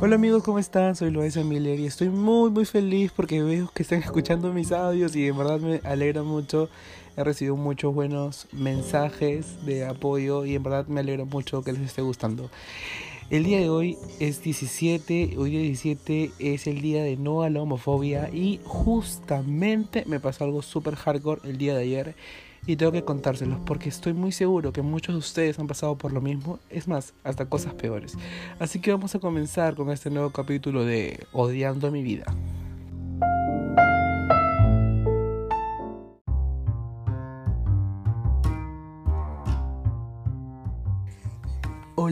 Hola amigos, ¿cómo están? Soy Loaiza Miller y estoy muy muy feliz porque veo que están escuchando mis audios y en verdad me alegra mucho. He recibido muchos buenos mensajes de apoyo y en verdad me alegra mucho que les esté gustando. El día de hoy es 17, hoy día 17 es el día de no a la homofobia y justamente me pasó algo súper hardcore el día de ayer y tengo que contárselos porque estoy muy seguro que muchos de ustedes han pasado por lo mismo, es más, hasta cosas peores. Así que vamos a comenzar con este nuevo capítulo de Odiando mi vida.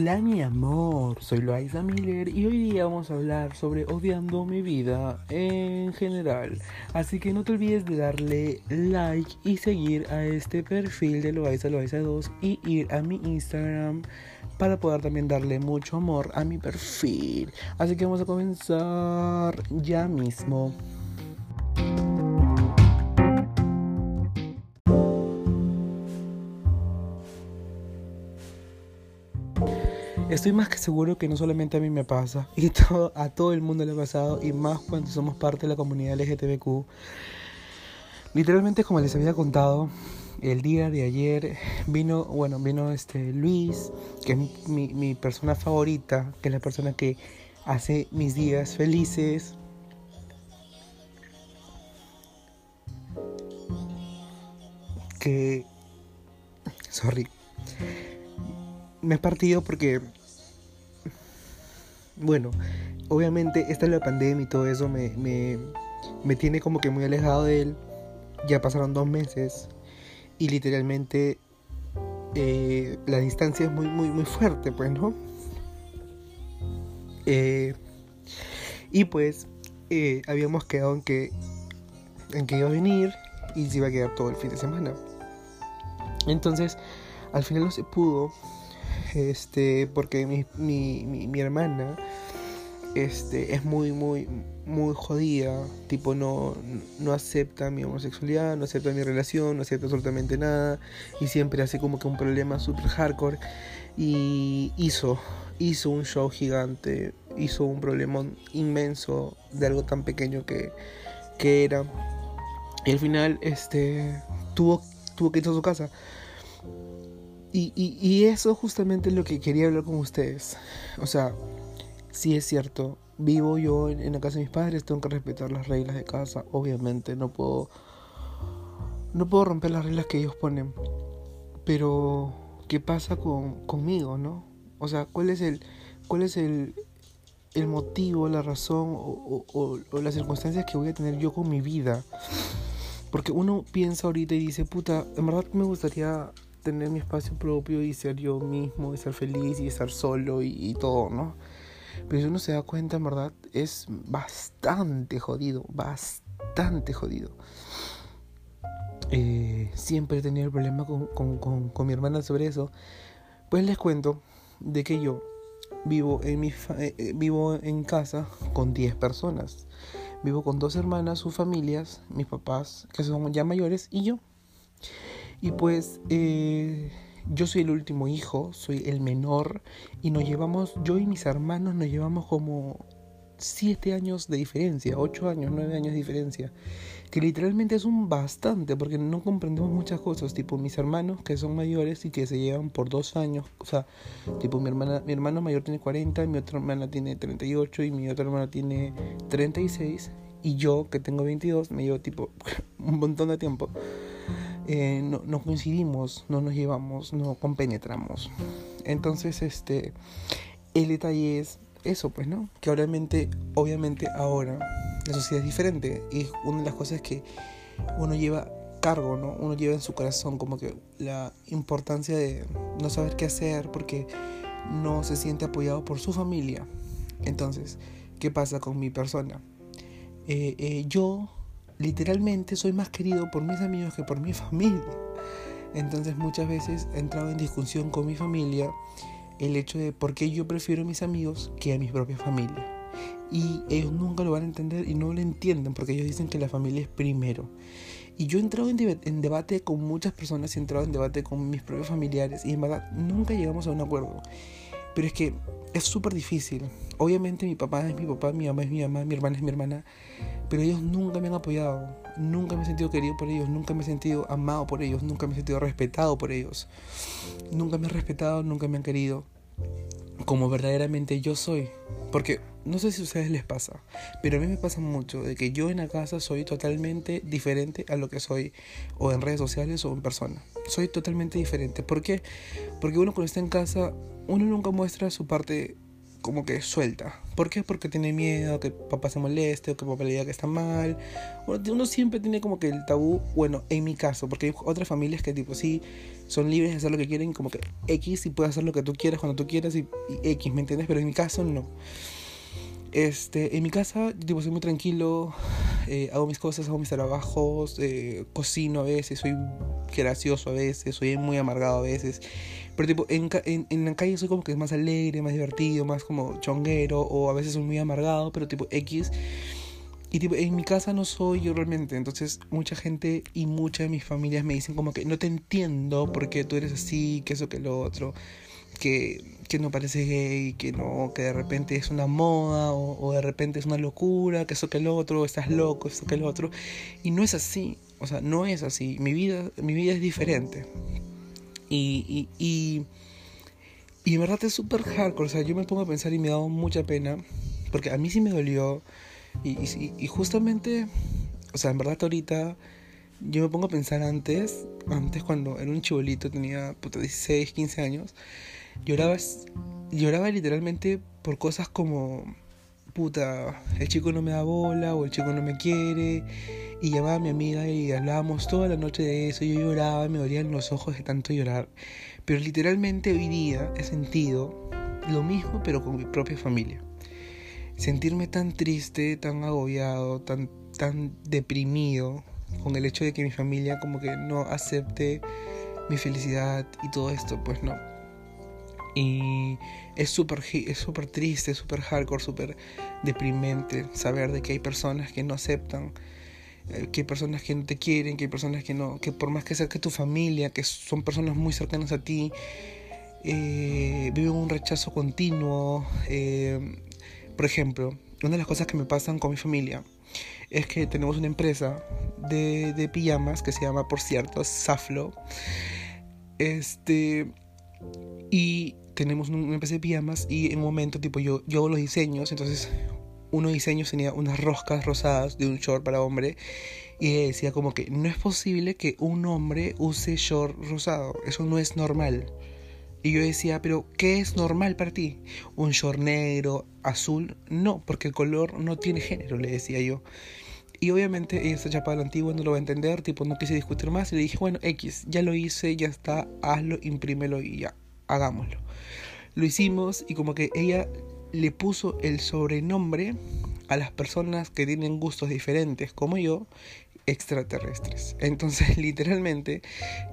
Hola mi amor, soy Loaiza Miller y hoy día vamos a hablar sobre odiando mi vida en general. Así que no te olvides de darle like y seguir a este perfil de Loaiza Loaiza 2 y ir a mi Instagram para poder también darle mucho amor a mi perfil. Así que vamos a comenzar ya mismo. Estoy más que seguro que no solamente a mí me pasa, y todo, a todo el mundo le ha pasado, y más cuando somos parte de la comunidad LGTBQ. Literalmente, como les había contado, el día de ayer vino, bueno, vino este Luis, que es mi, mi persona favorita, que es la persona que hace mis días felices. Que... Sorry. Me he partido porque bueno, obviamente esta es la pandemia y todo eso me, me, me tiene como que muy alejado de él. Ya pasaron dos meses y literalmente eh, la distancia es muy, muy, muy fuerte, pues, ¿no? Eh, y pues eh, habíamos quedado en que, en que iba a venir y se iba a quedar todo el fin de semana. Entonces, al final no se pudo este, porque mi, mi, mi, hermana este, es muy, muy, muy jodida, tipo no, no acepta mi homosexualidad, no acepta mi relación, no acepta absolutamente nada y siempre hace como que un problema super hardcore y hizo, hizo un show gigante, hizo un problema inmenso de algo tan pequeño que, que era y al final este, tuvo, tuvo que irse a su casa y, y, y, eso justamente es lo que quería hablar con ustedes. O sea, si es cierto, vivo yo en, la casa de mis padres, tengo que respetar las reglas de casa, obviamente, no puedo no puedo romper las reglas que ellos ponen. Pero ¿qué pasa con, conmigo, no? O sea, ¿cuál es el cuál es el, el motivo, la razón o, o, o las circunstancias que voy a tener yo con mi vida? Porque uno piensa ahorita y dice, puta, en verdad me gustaría tener mi espacio propio y ser yo mismo y ser feliz y estar solo y, todo, ¿no? Pero si uno se da cuenta, en verdad, es bastante jodido, bastante jodido. Eh, siempre he tenido el problema con, con, con, mi hermana sobre eso. Pues les cuento de que yo vivo en, mi eh, eh, vivo en casa con 10 personas. Vivo con dos hermanas, sus familias, mis papás, que son ya mayores, y yo. Y pues eh, yo soy el último hijo, soy el menor y nos llevamos, yo y mis hermanos nos llevamos como siete años de diferencia, ocho años, nueve años de diferencia, que literalmente es un bastante porque no comprendemos muchas cosas, tipo mis hermanos que son mayores y que se llevan por dos años, o sea, tipo mi hermana, mi hermano mayor tiene 40, mi otra hermana tiene 38 y mi otra hermana tiene 36 y yo que tengo 22 me llevo tipo un montón de tiempo. Eh, no, coincidimos, no nos llevamos, no compenetramos. Entonces, este, el detalle es eso, pues, ¿no? Que obviamente, obviamente ahora la sociedad es diferente y una de las cosas que uno lleva cargo, ¿no? Uno lleva en su corazón como que la importancia de no saber qué hacer porque no se siente apoyado por su familia. Entonces, ¿qué pasa con mi persona? Eh, eh, yo literalmente soy más querido por mis amigos que por mi familia. Entonces muchas veces he entrado en discusión con mi familia el hecho de por qué yo prefiero a mis amigos que a mi propia familia. Y ellos nunca lo van a entender y no lo entienden porque ellos dicen que la familia es primero. Y yo he entrado en, en debate con muchas personas, he entrado en debate con mis propios familiares y en verdad nunca llegamos a un acuerdo. Pero es que es súper difícil. Obviamente mi papá es mi papá, mi mamá es mi mamá, mi hermana es mi hermana, pero ellos nunca me han apoyado, nunca me he sentido querido por ellos, nunca me he sentido amado por ellos, nunca me he sentido respetado por ellos, nunca me han respetado, nunca me han querido como verdaderamente yo soy. Porque no sé si a ustedes les pasa, pero a mí me pasa mucho de que yo en la casa soy totalmente diferente a lo que soy o en redes sociales o en persona. Soy totalmente diferente. ¿Por qué? Porque uno cuando está en casa, uno nunca muestra su parte como que suelta. ¿Por qué? Porque tiene miedo que papá se moleste o que papá le diga que está mal. Uno siempre tiene como que el tabú, bueno, en mi caso, porque hay otras familias que tipo sí son libres de hacer lo que quieren, como que X y puedes hacer lo que tú quieras cuando tú quieras y, X, ¿me entiendes? Pero en mi caso no. Este, en mi casa, tipo, soy muy tranquilo, eh, hago mis cosas, hago mis trabajos, eh, cocino a veces, soy gracioso a veces, soy muy amargado a veces. Pero tipo, en, en, en, la calle soy como que más alegre, más divertido, más como chonguero, o a veces soy muy amargado, pero tipo X. Y tipo, en mi casa no soy yo realmente. Entonces, mucha gente y muchas de mis familias me dicen como que no te entiendo porque tú eres así, que eso, que lo otro. Que, que no parece gay, que no, que de repente es una moda, o, de repente es una locura, que eso que lo otro, estás loco, eso que lo otro. Y no es así. O sea, no es así. Mi vida, mi vida es diferente. Y, y, y, y en verdad es súper hardcore. O sea, yo me pongo a pensar y me da mucha pena. Porque a mí sí me dolió y, y, justamente, o sea, en verdad ahorita yo me pongo a pensar antes, antes cuando era un chibolito, tenía puta, 16, 15 años, lloraba, lloraba literalmente por cosas como, puta, el chico no me da bola o el chico no me quiere. Y llamaba a mi amiga y hablábamos toda la noche de eso. Yo lloraba, me dolían los ojos de tanto llorar. Pero literalmente hoy día he sentido lo mismo, pero con mi propia familia sentirme tan triste, tan agobiado, tan, tan deprimido con el hecho de que mi familia como que no acepte mi felicidad y todo esto, pues no. Y es súper es super triste, súper hardcore, súper deprimente saber de que hay personas que no aceptan, eh, que hay personas que no te quieren, que hay personas que no, que por más que sea que tu familia, que son personas muy cercanas a ti, eh, viven un rechazo continuo, eh, por ejemplo, una de las cosas que me pasan con mi familia es que tenemos una empresa de, de pijamas que se llama, por cierto, Saflo. Este. Y tenemos una empresa de pijamas y en un momento, tipo, yo, yo hago los diseños, entonces uno de diseños tenía unas roscas rosadas de un short para hombre y decía como que no es posible que un hombre use short rosado, eso no es normal. Y yo decía, pero ¿qué es normal para ti? ¿Un short negro, azul? No, porque el color no tiene género, le decía yo. Y obviamente ella está chapada a la antigua, no lo va a entender, tipo, no quise discutir más. Y le dije, bueno, X, ya lo hice, ya está, hazlo, imprímelo y ya, hagámoslo. Lo hicimos y como que ella le puso el sobrenombre a las personas que tienen gustos diferentes como yo extraterrestres. Entonces, literalmente,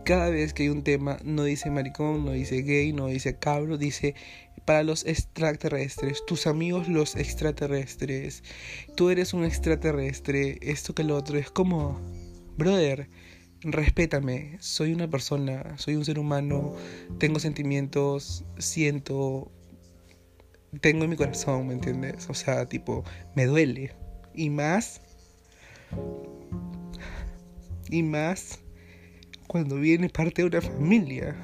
cada vez que hay un tema, no dice maricón, no dice gay, no dice cabro, dice para los extraterrestres, tus amigos los extraterrestres, tú eres un extraterrestre, esto que lo otro, es como, brother, respétame, soy una persona, soy un ser humano, tengo sentimientos, siento, tengo en mi corazón, ¿me entiendes? O sea, tipo, me duele. Y más y más cuando viene parte de una familia.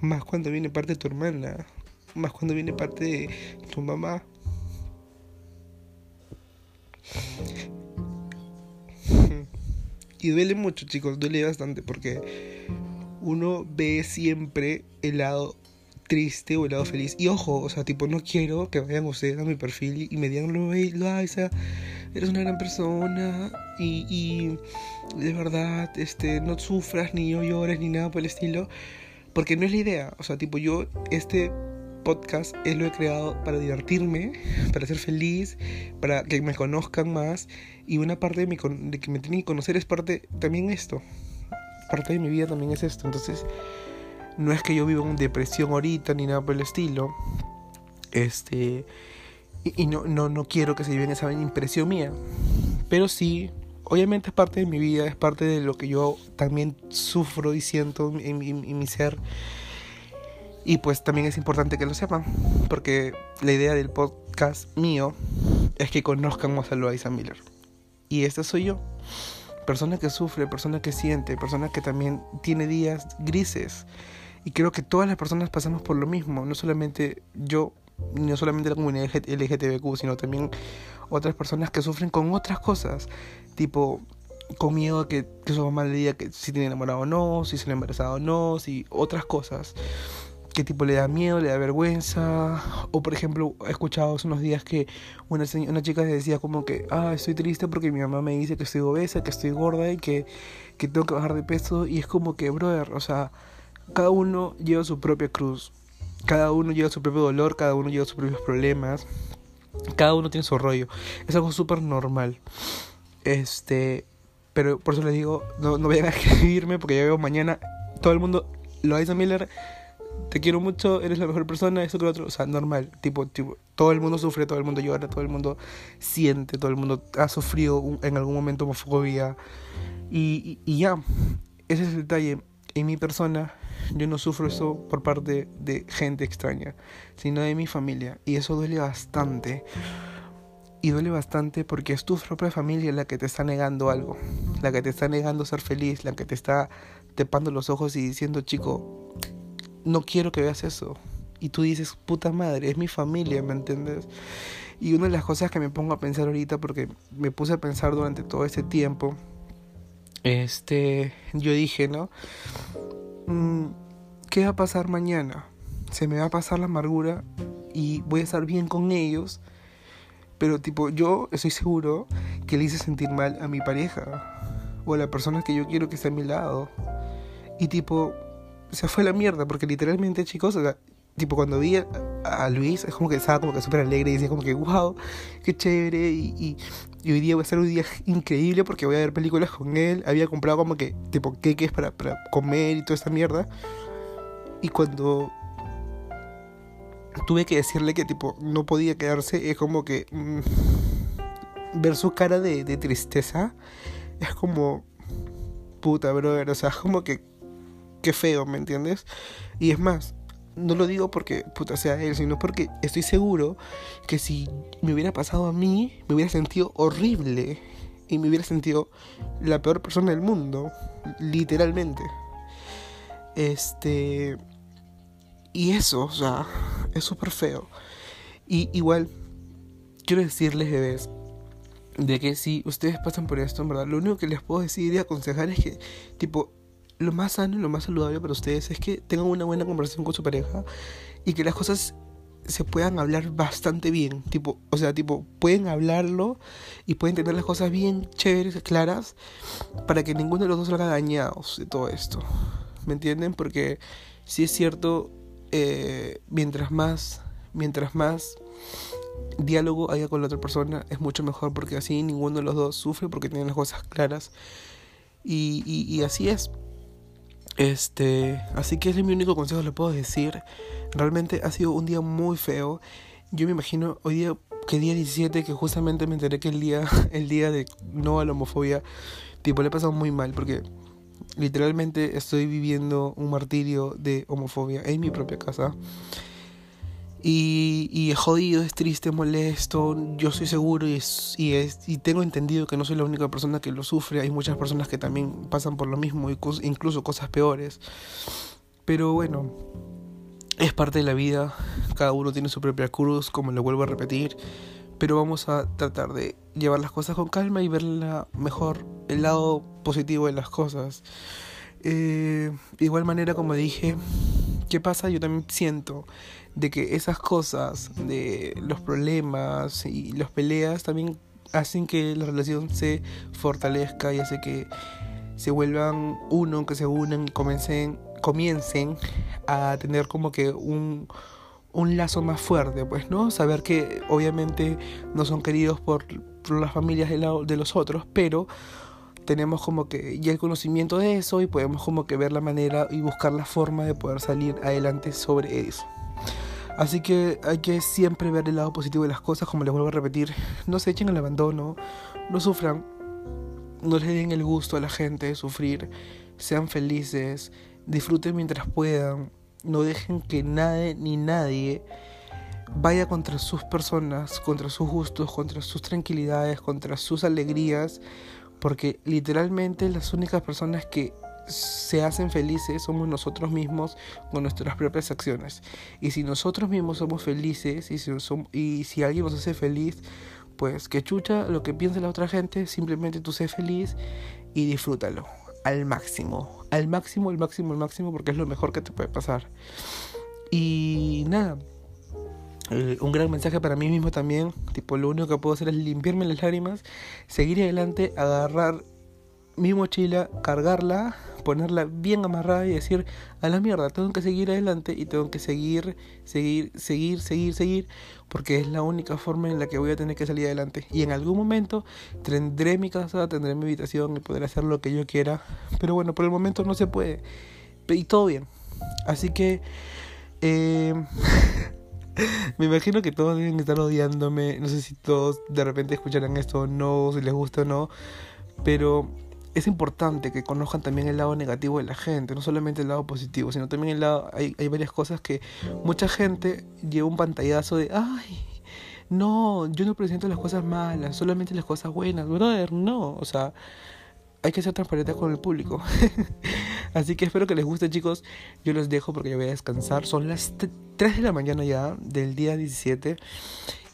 Más cuando viene parte de tu hermana. Más cuando viene parte de tu mamá. Y duele mucho, chicos, duele bastante porque uno ve siempre el lado triste o el lado feliz. Y ojo, o sea, tipo, no quiero que vayan ustedes a mi perfil y me digan, lo, lo, esa, eres una gran persona y, y de verdad, este, no sufras ni no llores ni nada por el estilo, porque no es la idea. O sea, tipo, yo este podcast él lo he creado para divertirme, para ser feliz, para que me conozcan más y una parte de, mi, que me tienen que conocer es parte también esto. Parte de mi vida también es esto. Entonces, no es que yo viva en depresión ahorita ni nada por el estilo. Este. Y, no, no, no quiero que se lleven esa impresión mía. Pero sí, obviamente es parte de mi vida, es parte de lo que yo también sufro y siento en, mi ser. Y pues también es importante que lo sepan, porque la idea del podcast mío es que conozcan más a Loaiza Miller. Y esta soy yo. Persona que sufre, persona que siente, persona que también tiene días grises. Y creo que todas las personas pasamos por lo mismo, no solamente yo, no solamente la comunidad LGTBQ, sino también otras personas que sufren con otras cosas, tipo con miedo a que, que su mamá le diga que si tiene enamorado o no, si se le ha embarazado o no, si otras cosas. Que tipo le da miedo, le da vergüenza. O por ejemplo, he escuchado hace unos días que una, una chica decía como que, ah, estoy triste porque mi mamá me dice que estoy obesa, que estoy gorda y que, que tengo que bajar de peso. Y es como que, brother, o sea, cada uno lleva su propia cruz. Cada uno lleva su propio dolor, cada uno lleva sus propios problemas. Cada uno tiene su rollo. Es algo súper normal. Este, pero por eso les digo, no, no vayan a escribirme porque ya veo mañana todo el mundo, lo a Miller, te quiero mucho, eres la mejor persona, eso que lo otro, o sea, normal, tipo, tipo, todo el mundo sufre, todo el mundo llora, todo el mundo siente, todo el mundo ha sufrido en algún momento homofobia y, y, y ya, ese es el detalle. En mi persona, yo no sufro eso por parte de gente extraña, sino de mi familia, y eso duele bastante. Y duele bastante porque es tu propia familia la que te está negando algo, la que te está negando ser feliz, la que te está tepando los ojos y diciendo, chico, no quiero que veas eso. Y tú dices, puta madre, es mi familia, ¿me entiendes? Y una de las cosas que me pongo a pensar ahorita, porque me puse a pensar durante todo este tiempo, este, yo dije, ¿no? Mm, ¿Qué va a pasar mañana? Se me va a pasar la amargura y voy a estar bien con ellos pero tipo, yo estoy seguro que le hice sentir mal a mi pareja o a la persona que yo quiero que esté a mi lado. Y tipo, se fue la mierda, porque literalmente, chicos, o sea, tipo cuando vi a, Luis, es como que estaba como que súper alegre y decía como que, wow, qué chévere. Y, y, hoy día va a ser un día increíble porque voy a ver películas con él. Había comprado como que, tipo, queques para, para comer y toda esta mierda. Y cuando tuve que decirle que tipo no podía quedarse, es como que mm, ver su cara de, de, tristeza es como puta, brother, o sea, es como que qué feo, ¿me entiendes? Y es más, no lo digo porque puta sea él, sino porque estoy seguro que si me hubiera pasado a mí, me hubiera sentido horrible y me hubiera sentido la peor persona del mundo, literalmente. Este y eso, o sea, es súper feo. Y igual, quiero decirles, bebés, de que si ustedes pasan por esto, en verdad, lo único que les puedo decir y aconsejar es que, tipo, lo más sano y lo más saludable para ustedes es que tengan una buena conversación con su pareja y que las cosas se puedan hablar bastante bien. Tipo, o sea, tipo, pueden hablarlo y pueden tener las cosas bien chéveres, claras, para que ninguno de los dos salga dañados de todo esto. ¿Me entienden? Porque si es cierto, eh, mientras más, mientras más diálogo haya con la otra persona, es mucho mejor porque así ninguno de los dos sufre porque tienen las cosas claras. Y, y, así es. Este, así que ese es mi único consejo, le puedo decir. Realmente ha sido un día muy feo. Yo me imagino hoy día, que día 17, que justamente me enteré que el día, el día de no a la homofobia, tipo, le he pasado muy mal porque literalmente estoy viviendo un martirio de homofobia en mi propia casa. Y, y es jodido, es triste, molesto. Yo soy seguro y, es, y, es, y tengo entendido que no soy la única persona que lo sufre. Hay muchas personas que también pasan por lo mismo, incluso cosas peores. Pero bueno, es parte de la vida. Cada uno tiene su propia cruz, como le vuelvo a repetir. Pero vamos a tratar de llevar las cosas con calma y ver la mejor, el lado positivo de las cosas. Eh, de igual manera, como dije, ¿qué pasa? Yo también siento de que esas cosas, de los problemas y las peleas, también hacen que la relación se fortalezca y hace que se vuelvan uno, que se unan y comiencen, comiencen a tener como que un, un lazo más fuerte, pues, ¿no? Saber que obviamente no son queridos por, las familias de, de los otros, pero tenemos como que ya el conocimiento de eso y podemos como que ver la manera y buscar la forma de poder salir adelante sobre eso. Así que hay que siempre ver el lado positivo de las cosas, como les vuelvo a repetir, no se echen al abandono, no sufran, no les den el gusto a la gente de sufrir, sean felices, disfruten mientras puedan, no dejen que nadie ni nadie vaya contra sus personas, contra sus gustos, contra sus tranquilidades, contra sus alegrías, porque literalmente las únicas personas que se hacen felices somos nosotros mismos con nuestras propias acciones. Y si nosotros mismos somos felices y si, y si alguien nos hace feliz, pues que chucha lo que piense la otra gente, simplemente tú sé feliz y disfrútalo al máximo, al máximo, al máximo, al máximo, porque es lo mejor que te puede pasar. Y nada, eh, un gran mensaje para mí mismo también, tipo lo único que puedo hacer es limpiarme las lágrimas, seguir adelante, agarrar mi mochila, cargarla, ponerla bien amarrada y decir, a la mierda, tengo que seguir adelante y tengo que seguir, seguir, seguir, seguir, seguir, porque es la única forma en la que voy a tener que salir adelante. Y en algún momento tendré mi casa, tendré mi habitación y podré hacer lo que yo quiera, pero bueno, por el momento no se puede. Y todo bien. Así que... Eh, me imagino que todos deben estar odiándome. No sé si todos de repente escucharán esto o no, si les gusta o no. Pero es importante que conozcan también el lado negativo de la gente, no solamente el lado positivo, sino también el lado, hay, hay varias cosas que mucha gente lleva un pantallazo de, ay, no, yo no presento las cosas malas, solamente las cosas buenas, brother, no, o sea, hay que ser transparente con el público. Así que espero que les guste chicos, yo los dejo porque yo voy a descansar, son las 3 de la mañana ya del día 17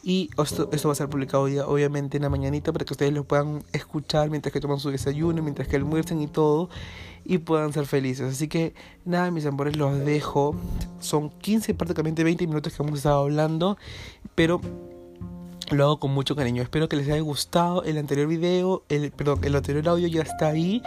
y esto, va a ser publicado hoy, obviamente en la mañanita para que ustedes lo puedan escuchar mientras que toman su desayuno, mientras que almuercen y todo. Y puedan ser felices. Así que nada, mis amores, los dejo. Son 15, prácticamente 20 minutos que hemos estado hablando. Pero lo hago con mucho cariño. Espero que les haya gustado el anterior video. El, perdón, el anterior audio ya está ahí.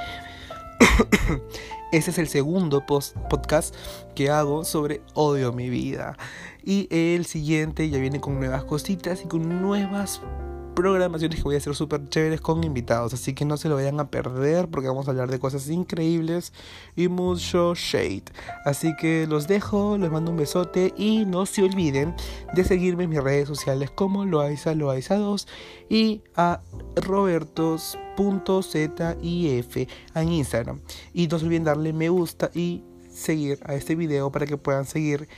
Ese es el segundo post podcast que hago sobre Odio mi vida. Y el siguiente ya viene con nuevas cositas y con nuevas programaciones que voy a hacer súper chéveres con invitados. Así que no se lo vayan a perder porque vamos a hablar de cosas increíbles y mucho shade. Así que los dejo, les mando un besote y no se olviden de seguirme en mis redes sociales como Loaiza Loaiza2 y a robertos.zif en Instagram. Y no se olviden darle me gusta y seguir a este video para que puedan seguir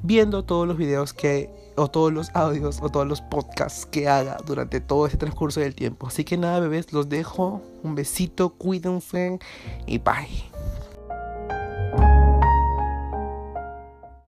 viendo todos los videos que, o todos los audios, o todos los podcasts que haga durante todo este transcurso del tiempo. Así que nada, bebés, los dejo. Un besito, cuídense y bye.